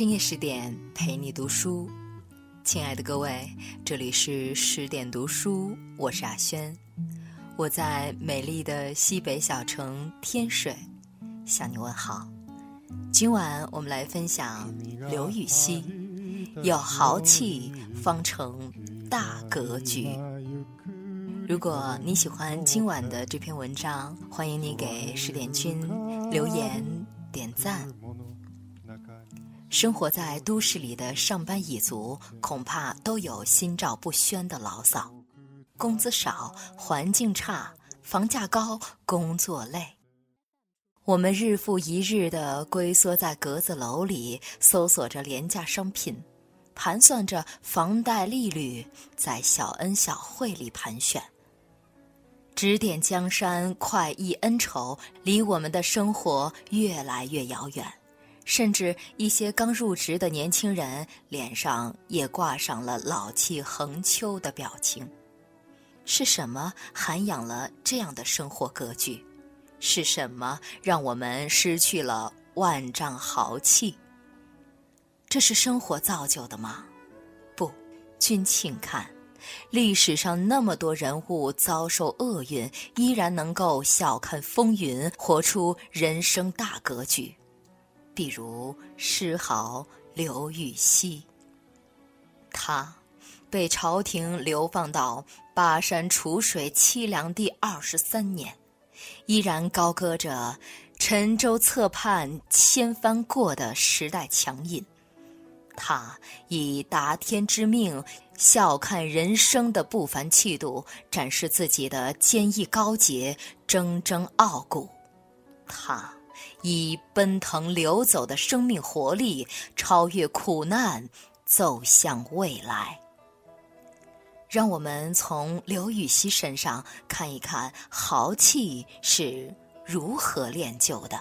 深夜十点陪你读书，亲爱的各位，这里是十点读书，我是阿轩，我在美丽的西北小城天水向你问好。今晚我们来分享刘禹锡：“有豪气方成大格局。”如果你喜欢今晚的这篇文章，欢迎你给十点君留言点赞。生活在都市里的上班一族，恐怕都有心照不宣的牢骚：工资少，环境差，房价高，工作累。我们日复一日地龟缩在格子楼里，搜索着廉价商品，盘算着房贷利率，在小恩小惠里盘旋。指点江山，快意恩仇，离我们的生活越来越遥远。甚至一些刚入职的年轻人脸上也挂上了老气横秋的表情。是什么涵养了这样的生活格局？是什么让我们失去了万丈豪气？这是生活造就的吗？不，君请看。历史上那么多人物遭受厄运，依然能够笑看风云，活出人生大格局。比如诗豪刘禹锡，他被朝廷流放到巴山楚水凄凉地二十三年，依然高歌着“沉舟侧畔千帆过”的时代强音。他以达天之命。笑看人生的不凡气度，展示自己的坚毅高洁、铮铮傲骨。他以奔腾流走的生命活力，超越苦难，走向未来。让我们从刘禹锡身上看一看豪气是如何练就的。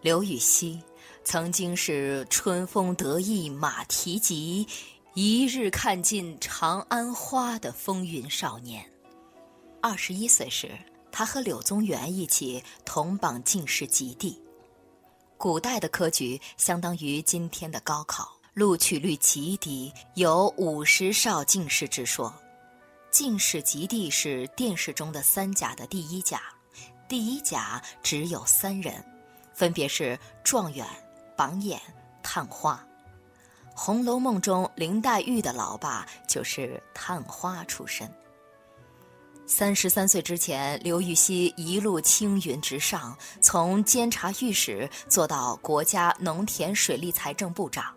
刘禹锡曾经是春风得意马蹄疾。一日看尽长安花的风云少年，二十一岁时，他和柳宗元一起同榜进士及第。古代的科举相当于今天的高考，录取率极低，有五十少进士之说。进士及第是殿试中的三甲的第一甲，第一甲只有三人，分别是状元、榜眼、探花。《红楼梦》中，林黛玉的老爸就是探花出身。三十三岁之前，刘禹锡一路青云直上，从监察御史做到国家农田水利财政部长，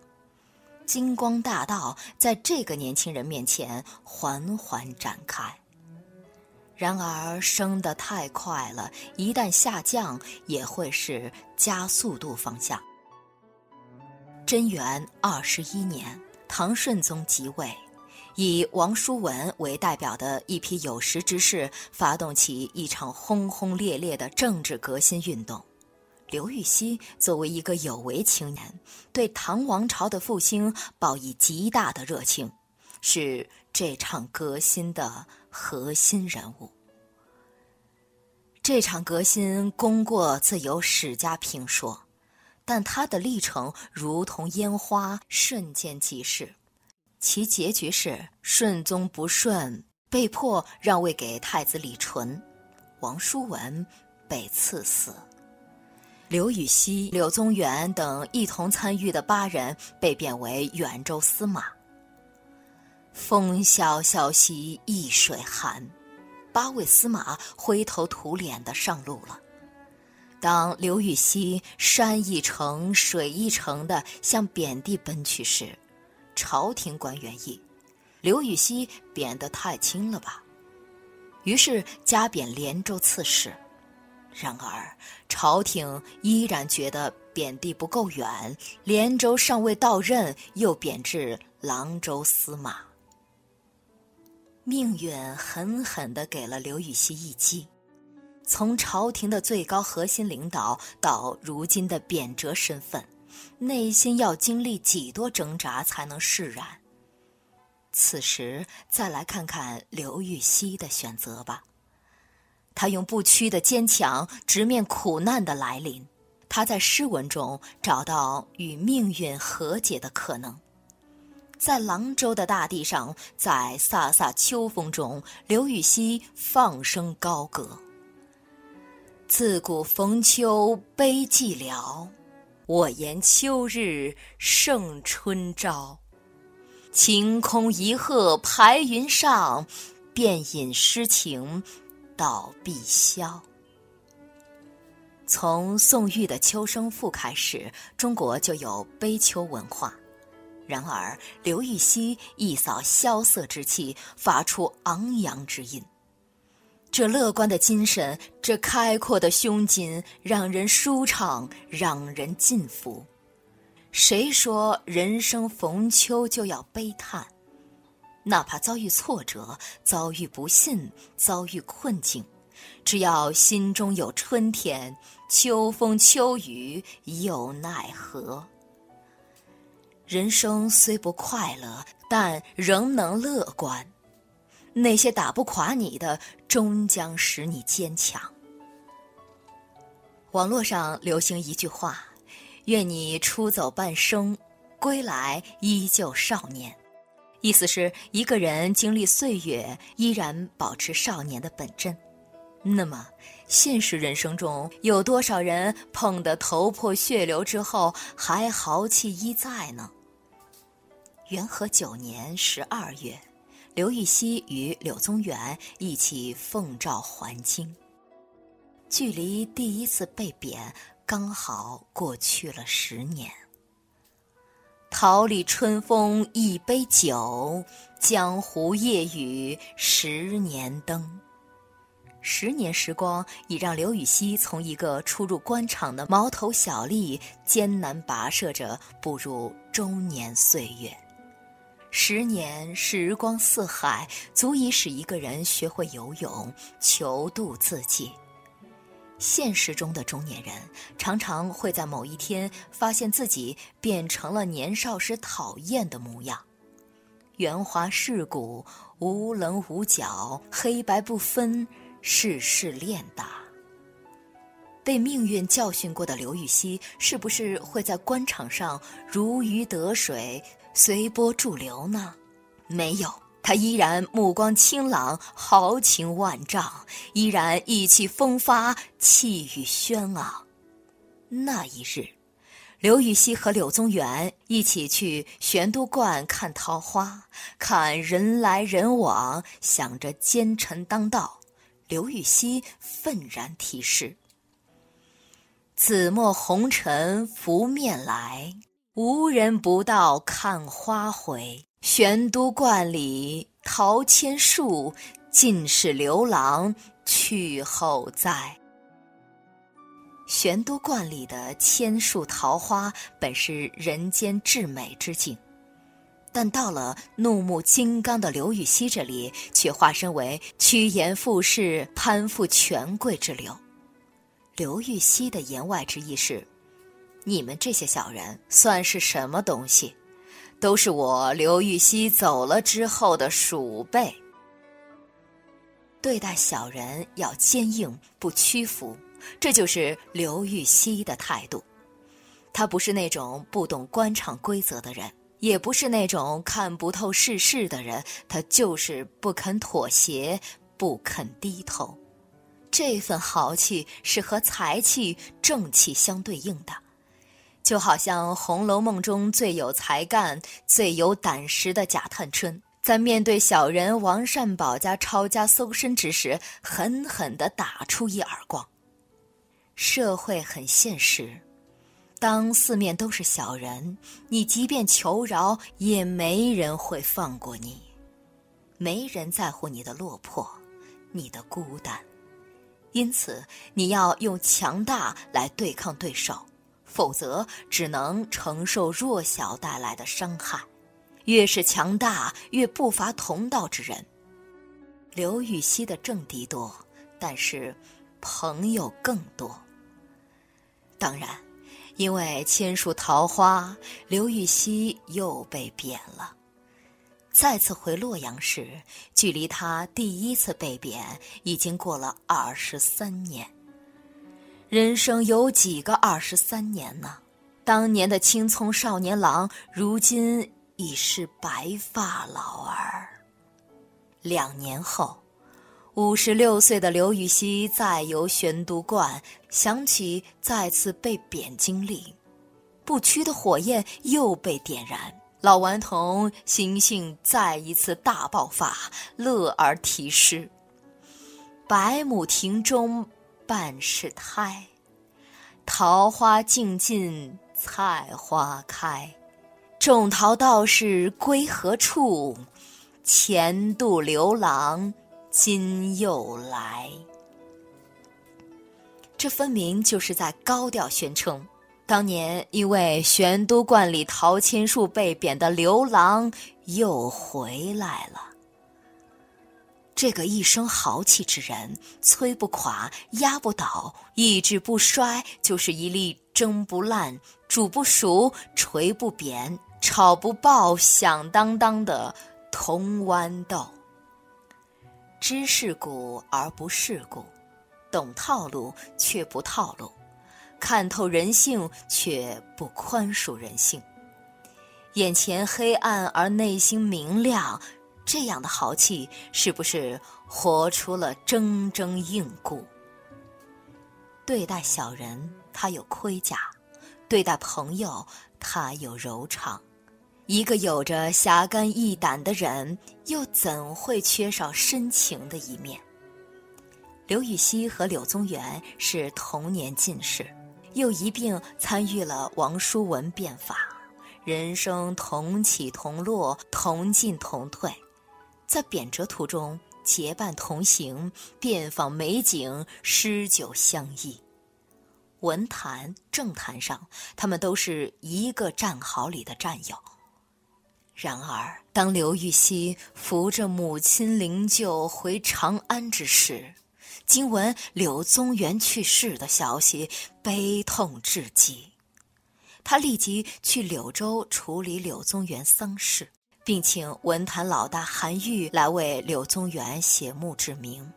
金光大道在这个年轻人面前缓缓展开。然而，升得太快了，一旦下降，也会是加速度方向。贞元二十一年，唐顺宗即位，以王叔文为代表的一批有识之士发动起一场轰轰烈烈的政治革新运动。刘禹锡作为一个有为青年，对唐王朝的复兴抱以极大的热情，是这场革新的核心人物。这场革新功过自有史家评说。但他的历程如同烟花，瞬间即逝。其结局是顺宗不顺，被迫让位给太子李纯，王叔文被赐死。刘禹锡、柳宗元等一同参与的八人被贬为远州司马。风萧萧兮易水寒，八位司马灰头土脸的上路了。当刘禹锡山一程、水一程的向贬地奔去时，朝廷官员议：刘禹锡贬得太轻了吧？于是加贬连州刺史。然而朝廷依然觉得贬地不够远，连州尚未到任，又贬至郎州司马。命运狠狠地给了刘禹锡一击。从朝廷的最高核心领导到如今的贬谪身份，内心要经历几多挣扎才能释然？此时再来看看刘禹锡的选择吧。他用不屈的坚强直面苦难的来临，他在诗文中找到与命运和解的可能。在廊州的大地上，在飒飒秋风中，刘禹锡放声高歌：“自古逢秋悲寂寥，我言秋日胜春朝。晴空一鹤排云上，便引诗情到碧霄。”从宋玉的《秋声赋》开始，中国就有悲秋文化。然而，刘禹锡一扫萧瑟之气，发出昂扬之音。这乐观的精神，这开阔的胸襟，让人舒畅，让人尽服。谁说人生逢秋就要悲叹？哪怕遭遇挫折，遭遇不幸，遭遇困境，只要心中有春天，秋风秋雨又奈何？人生虽不快乐，但仍能乐观。那些打不垮你的，终将使你坚强。网络上流行一句话：“愿你出走半生，归来依旧少年。”意思是一个人经历岁月，依然保持少年的本真。那么，现实人生中有多少人碰得头破血流之后，还豪气依在呢？元和九年十二月，刘禹锡与柳宗元一起奉诏还京。距离第一次被贬刚好过去了十年。桃李春风一杯酒，江湖夜雨十年灯。十年时光已让刘禹锡从一个初入官场的毛头小吏，艰难跋涉着步入中年岁月。十年时光似海，足以使一个人学会游泳，求渡自己。现实中的中年人常常会在某一天发现自己变成了年少时讨厌的模样，圆滑世故，无棱无角，黑白不分，世事练达。被命运教训过的刘禹锡，是不是会在官场上如鱼得水？随波逐流呢？没有，他依然目光清朗，豪情万丈，依然意气风发，气宇轩昂。那一日，刘禹锡和柳宗元一起去玄都观看桃花，看人来人往，想着奸臣当道。刘禹锡愤然题诗：“紫陌红尘拂面来。”无人不到看花回，玄都观里桃千树，尽是刘郎去后栽。玄都观里的千树桃花本是人间至美之境，但到了怒目金刚的刘禹锡这里，却化身为趋炎附势、攀附权贵之流。刘禹锡的言外之意是。你们这些小人算是什么东西？都是我刘禹锡走了之后的鼠辈。对待小人要坚硬不屈服，这就是刘禹锡的态度。他不是那种不懂官场规则的人，也不是那种看不透世事的人，他就是不肯妥协，不肯低头。这份豪气是和才气、正气相对应的。就好像《红楼梦》中最有才干、最有胆识的贾探春，在面对小人王善保家抄家搜身之时，狠狠地打出一耳光。社会很现实，当四面都是小人，你即便求饶，也没人会放过你，没人在乎你的落魄，你的孤单，因此你要用强大来对抗对手。否则，只能承受弱小带来的伤害。越是强大，越不乏同道之人。刘禹锡的政敌多，但是朋友更多。当然，因为千树桃花，刘禹锡又被贬了。再次回洛阳时，距离他第一次被贬已经过了二十三年。人生有几个二十三年呢？当年的青葱少年郎，如今已是白发老儿。两年后，五十六岁的刘禹锡再游玄都观，想起再次被贬经历，不屈的火焰又被点燃。老顽童心性再一次大爆发，乐而题诗：“百亩庭中半是胎，桃花尽尽菜花开。种桃道士归何处？前度刘郎今又来。”这分明就是在高调宣称。当年因为玄都观里桃千树被贬的刘郎又回来了。这个一生豪气之人，摧不垮，压不倒，意志不衰，就是一粒蒸不烂、煮不熟、锤不扁、炒不爆、响当当的铜豌豆。知世故而不世故，懂套路却不套路。看透人性，却不宽恕人性。眼前黑暗而内心明亮，这样的豪气，是不是活出了铮铮硬骨？对待小人，他有盔甲；对待朋友，他有柔肠。一个有着侠肝义胆的人，又怎会缺少深情的一面？刘禹锡和柳宗元是同年进士。又一并参与了王叔文变法，人生同起同落，同进同退，在贬谪途中结伴同行，遍访美景，诗酒相忆。文坛、政坛上，他们都是一个战壕里的战友。然而，当刘禹锡扶着母亲灵柩回长安之时，今闻柳宗元去世的消息，悲痛至极。他立即去柳州处理柳宗元丧事，并请文坛老大韩愈来为柳宗元写墓志铭。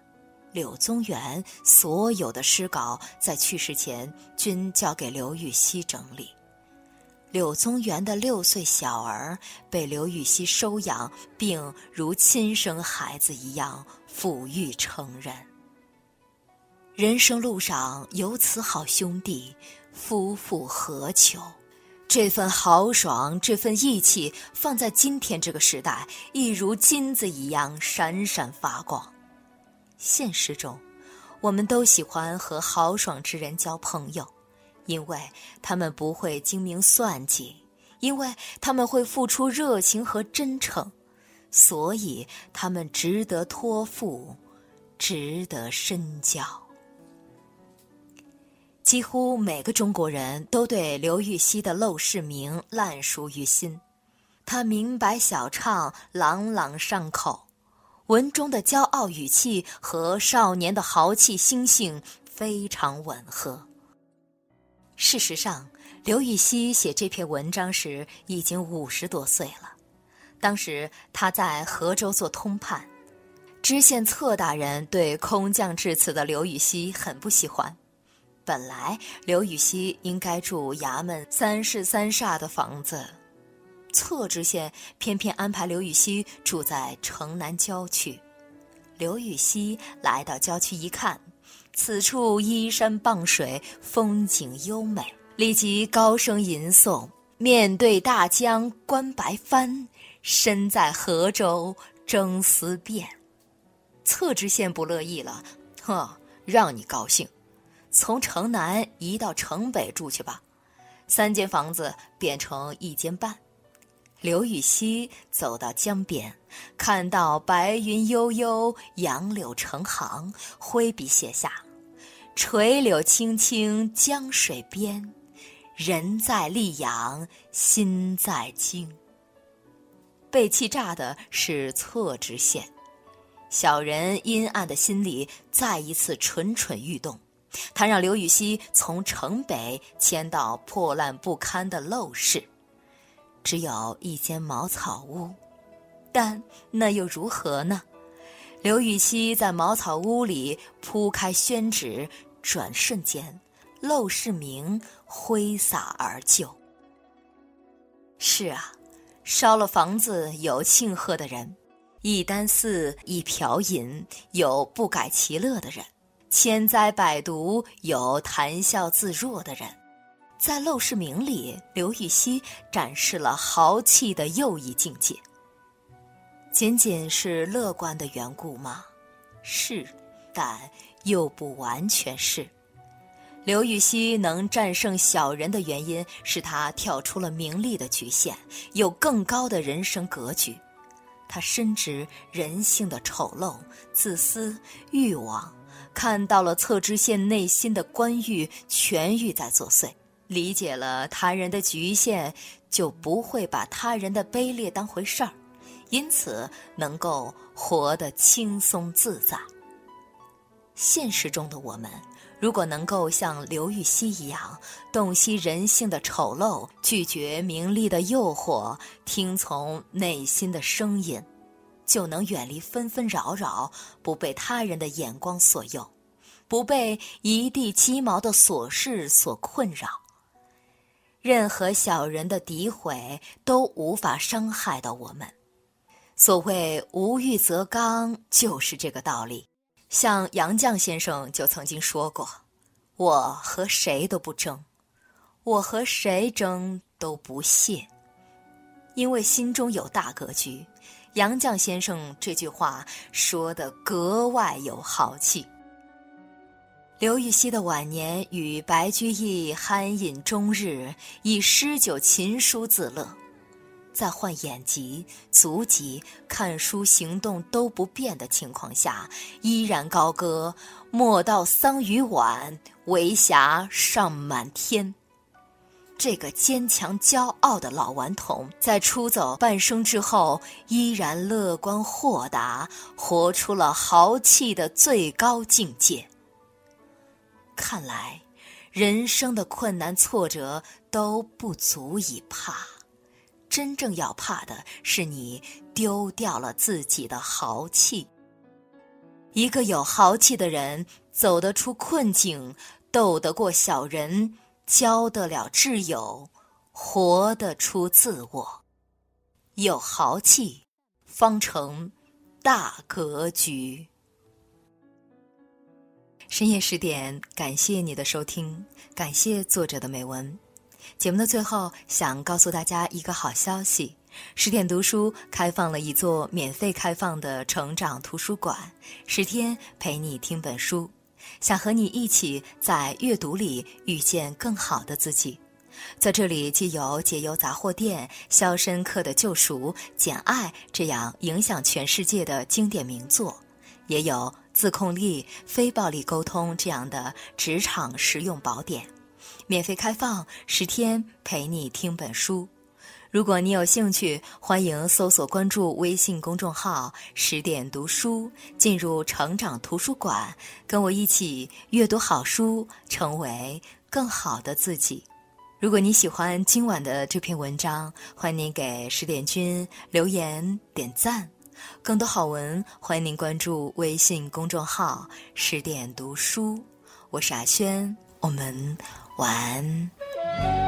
柳宗元所有的诗稿在去世前均交给刘禹锡整理。柳宗元的六岁小儿被刘禹锡收养，并如亲生孩子一样抚育成人。人生路上有此好兄弟，夫复何求？这份豪爽，这份义气，放在今天这个时代，亦如金子一样闪闪发光。现实中，我们都喜欢和豪爽之人交朋友，因为他们不会精明算计，因为他们会付出热情和真诚，所以他们值得托付，值得深交。几乎每个中国人都对刘禹锡的《陋室铭》烂熟于心，他明白小唱，朗朗上口，文中的骄傲语气和少年的豪气心性非常吻合。事实上，刘禹锡写这篇文章时已经五十多岁了，当时他在河州做通判，知县策大人对空降至此的刘禹锡很不喜欢。本来刘禹锡应该住衙门三室三煞的房子，策知县偏偏安排刘禹锡住在城南郊区。刘禹锡来到郊区一看，此处依山傍水，风景优美，立即高声吟诵：“面对大江观白帆，身在河州争思变。”侧知县不乐意了，哼，让你高兴。从城南移到城北住去吧，三间房子变成一间半。刘禹锡走到江边，看到白云悠悠，杨柳成行，挥笔写下：“垂柳青青江水边，人在溧阳心在京。”被气炸的是侧知县，小人阴暗的心里再一次蠢蠢欲动。他让刘禹锡从城北迁到破烂不堪的陋室，只有一间茅草屋，但那又如何呢？刘禹锡在茅草屋里铺开宣纸，转瞬间，陋室铭挥洒而就。是啊，烧了房子有庆贺的人，一箪食一瓢饮有不改其乐的人，千灾百毒有谈笑自若的人。在陋室铭里，刘禹锡展示了豪气的又一境界。仅仅是乐观的缘故吗？是，但又不完全是。刘禹锡能战胜小人的原因是他跳出了名利的局限，有更高的人生格局。他深知人性的丑陋、自私、欲望，看到了侧知县内心的官欲全欲在作祟。理解了他人的局限，就不会把他人的卑劣当回事儿，因此能够活得轻松自在。现实中的我们，如果能够像刘禹锡一样，洞悉人性的丑陋，拒绝名利的诱惑，听从内心的声音，就能远离纷纷扰扰，不被他人的眼光所诱，不被一地鸡毛的琐事所困扰。任何小人的诋毁都无法伤害到我们。所谓“无欲则刚”，就是这个道理。像杨绛先生就曾经说过：“我和谁都不争，我和谁争都不屑。”因为心中有大格局。杨绛先生这句话说得格外有豪气。刘禹锡的晚年与白居易酣饮终日，以诗酒琴书自乐，在患眼疾、足疾、看书行动都不便的情况下，依然高歌“莫道桑榆晚，为霞尚满天”。这个坚强骄傲的老顽童，在出走半生之后，依然乐观豁达，活出了豪气的最高境界。看来，人生的困难挫折都不足以怕，真正要怕的是你丢掉了自己的豪气。一个有豪气的人，走得出困境，斗得过小人，交得了挚友，活得出自我。有豪气，方成大格局。深夜十点，感谢你的收听，感谢作者的美文。节目的最后，想告诉大家一个好消息：十点读书开放了一座免费开放的成长图书馆，十天陪你听本书，想和你一起在阅读里遇见更好的自己。在这里，既有解忧杂货店、《肖申克的救赎》、《简爱》这样影响全世界的经典名作，也有。自控力、非暴力沟通这样的职场实用宝典，免费开放十天，陪你听本书。如果你有兴趣，欢迎搜索关注微信公众号“十点读书”，进入成长图书馆，跟我一起阅读好书，成为更好的自己。如果你喜欢今晚的这篇文章，欢迎您给十点君留言点赞。更多好文，欢迎您关注微信公众号“十点读书”，我是阿轩，我们晚安。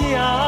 中，只为一人飘香。